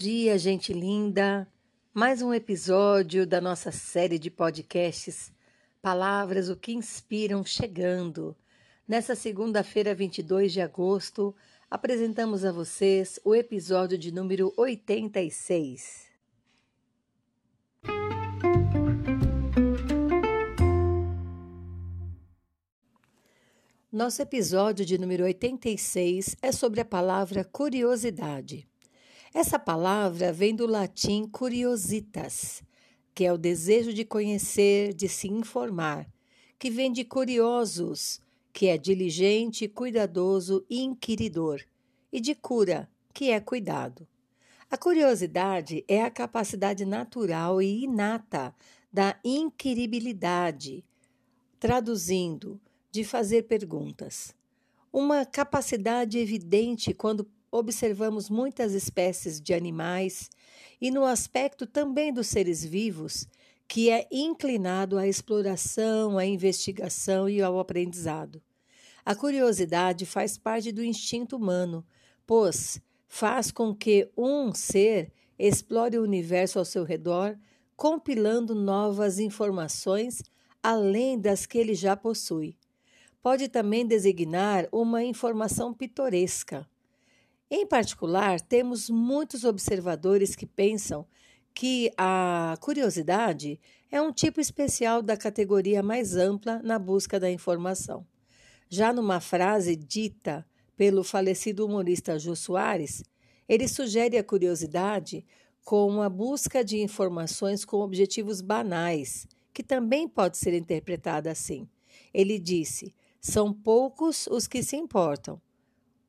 dia, gente linda! Mais um episódio da nossa série de podcasts Palavras o que Inspiram chegando. Nessa segunda-feira, 22 de agosto, apresentamos a vocês o episódio de número 86. Nosso episódio de número 86 é sobre a palavra curiosidade. Essa palavra vem do latim curiositas, que é o desejo de conhecer, de se informar, que vem de curiosos, que é diligente, cuidadoso e inquiridor, e de cura, que é cuidado. A curiosidade é a capacidade natural e inata da inquiribilidade, traduzindo, de fazer perguntas. Uma capacidade evidente quando observamos muitas espécies de animais e no aspecto também dos seres vivos, que é inclinado à exploração, à investigação e ao aprendizado. A curiosidade faz parte do instinto humano, pois faz com que um ser explore o universo ao seu redor, compilando novas informações além das que ele já possui. Pode também designar uma informação pitoresca, em particular, temos muitos observadores que pensam que a curiosidade é um tipo especial da categoria mais ampla na busca da informação. Já numa frase dita pelo falecido humorista Jô Soares, ele sugere a curiosidade como a busca de informações com objetivos banais, que também pode ser interpretada assim. Ele disse: são poucos os que se importam,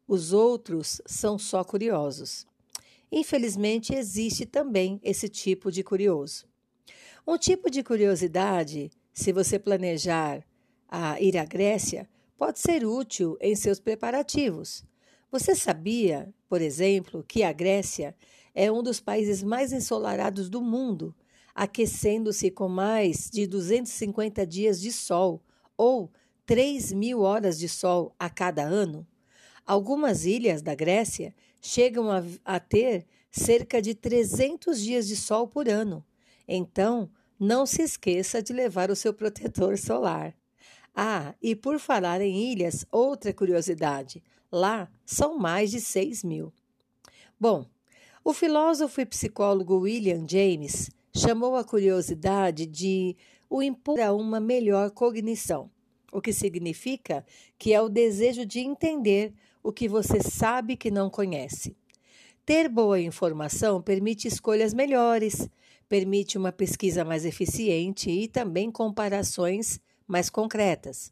os outros são só curiosos. Infelizmente, existe também esse tipo de curioso. Um tipo de curiosidade, se você planejar a ir à Grécia, pode ser útil em seus preparativos. Você sabia, por exemplo, que a Grécia é um dos países mais ensolarados do mundo, aquecendo-se com mais de 250 dias de sol ou 3 mil horas de sol a cada ano? Algumas ilhas da Grécia chegam a, a ter cerca de 300 dias de sol por ano. Então, não se esqueça de levar o seu protetor solar. Ah, e por falar em ilhas, outra curiosidade: lá são mais de 6 mil. Bom, o filósofo e psicólogo William James chamou a curiosidade de o impor a uma melhor cognição, o que significa que é o desejo de entender o que você sabe que não conhece. Ter boa informação permite escolhas melhores, permite uma pesquisa mais eficiente e também comparações mais concretas.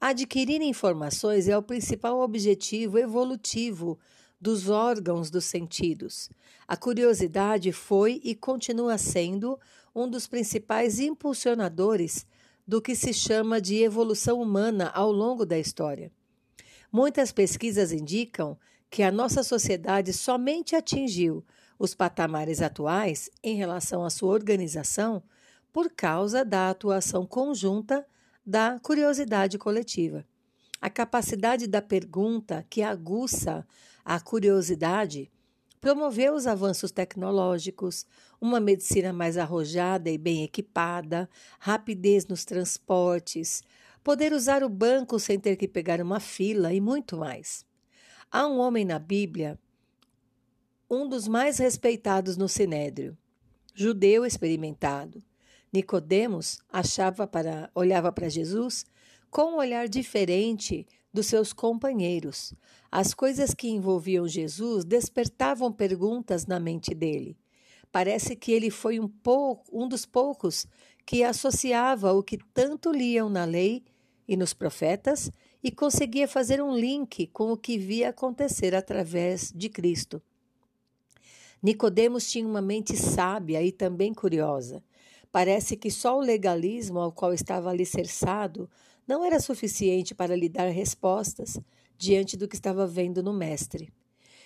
Adquirir informações é o principal objetivo evolutivo dos órgãos dos sentidos. A curiosidade foi e continua sendo um dos principais impulsionadores do que se chama de evolução humana ao longo da história. Muitas pesquisas indicam que a nossa sociedade somente atingiu os patamares atuais em relação à sua organização por causa da atuação conjunta da curiosidade coletiva. A capacidade da pergunta que aguça a curiosidade promoveu os avanços tecnológicos, uma medicina mais arrojada e bem equipada, rapidez nos transportes, poder usar o banco sem ter que pegar uma fila e muito mais. Há um homem na Bíblia, um dos mais respeitados no Sinédrio, judeu experimentado. Nicodemos achava para olhava para Jesus com um olhar diferente dos seus companheiros. As coisas que envolviam Jesus despertavam perguntas na mente dele. Parece que ele foi um, pouco, um dos poucos que associava o que tanto liam na lei e nos profetas e conseguia fazer um link com o que via acontecer através de Cristo. Nicodemos tinha uma mente sábia e também curiosa. Parece que só o legalismo ao qual estava alicerçado não era suficiente para lhe dar respostas diante do que estava vendo no mestre.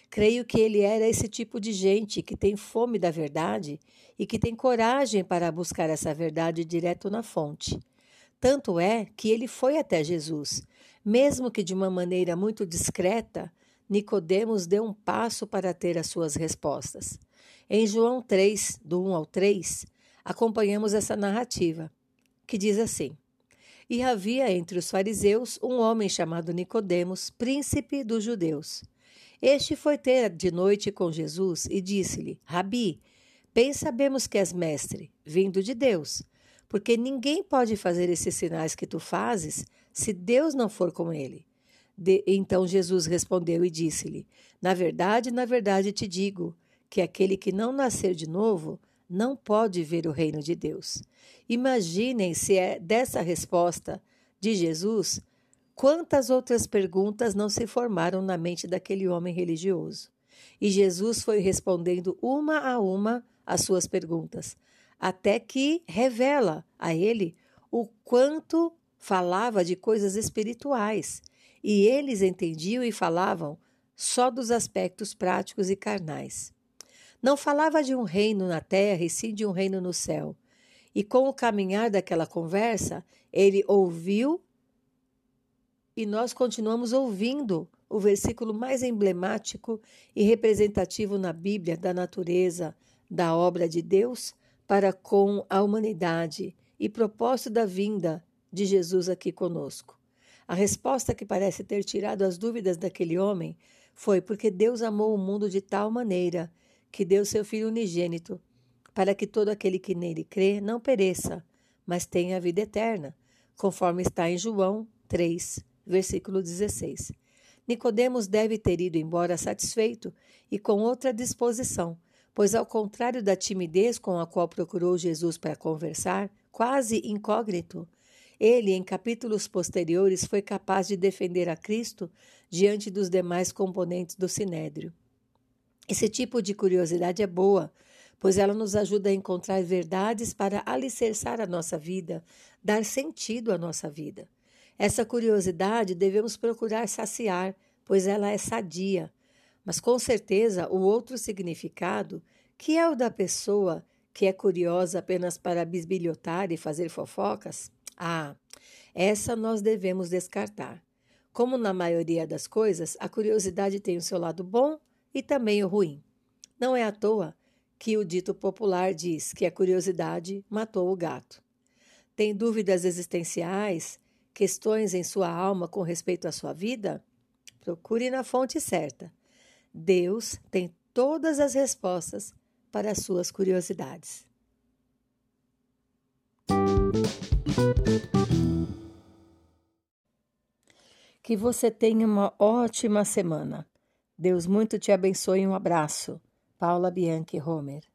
Creio que ele era esse tipo de gente que tem fome da verdade e que tem coragem para buscar essa verdade direto na fonte. Tanto é que ele foi até Jesus, mesmo que de uma maneira muito discreta, Nicodemos deu um passo para ter as suas respostas. Em João 3, do 1 ao 3, acompanhamos essa narrativa, que diz assim: E havia entre os fariseus um homem chamado Nicodemos, príncipe dos judeus. Este foi ter de noite com Jesus e disse-lhe: Rabi, bem sabemos que és mestre, vindo de Deus, porque ninguém pode fazer esses sinais que tu fazes se Deus não for com ele. De, então Jesus respondeu e disse-lhe: Na verdade, na verdade te digo que aquele que não nascer de novo não pode ver o reino de Deus. Imaginem se é dessa resposta de Jesus, quantas outras perguntas não se formaram na mente daquele homem religioso. E Jesus foi respondendo uma a uma as suas perguntas, até que revela a ele o quanto falava de coisas espirituais e eles entendiam e falavam só dos aspectos práticos e carnais. Não falava de um reino na terra e sim de um reino no céu. E com o caminhar daquela conversa, ele ouviu e nós continuamos ouvindo o versículo mais emblemático e representativo na Bíblia da natureza, da obra de Deus para com a humanidade e propósito da vinda de Jesus aqui conosco. A resposta que parece ter tirado as dúvidas daquele homem foi porque Deus amou o mundo de tal maneira que deu seu Filho unigênito, para que todo aquele que nele crê não pereça, mas tenha a vida eterna, conforme está em João 3, versículo 16. Nicodemos deve ter ido embora satisfeito e com outra disposição, pois ao contrário da timidez com a qual procurou Jesus para conversar, quase incógnito, ele, em capítulos posteriores, foi capaz de defender a Cristo diante dos demais componentes do sinédrio. Esse tipo de curiosidade é boa, pois ela nos ajuda a encontrar verdades para alicerçar a nossa vida, dar sentido à nossa vida. Essa curiosidade devemos procurar saciar, pois ela é sadia. Mas com certeza o outro significado, que é o da pessoa que é curiosa apenas para bisbilhotar e fazer fofocas, ah, essa nós devemos descartar. Como na maioria das coisas, a curiosidade tem o seu lado bom e também o ruim. Não é à toa que o dito popular diz que a curiosidade matou o gato. Tem dúvidas existenciais, questões em sua alma com respeito à sua vida? Procure na fonte certa. Deus tem todas as respostas para as suas curiosidades. Que você tenha uma ótima semana. Deus muito te abençoe. Um abraço. Paula Bianchi Homer.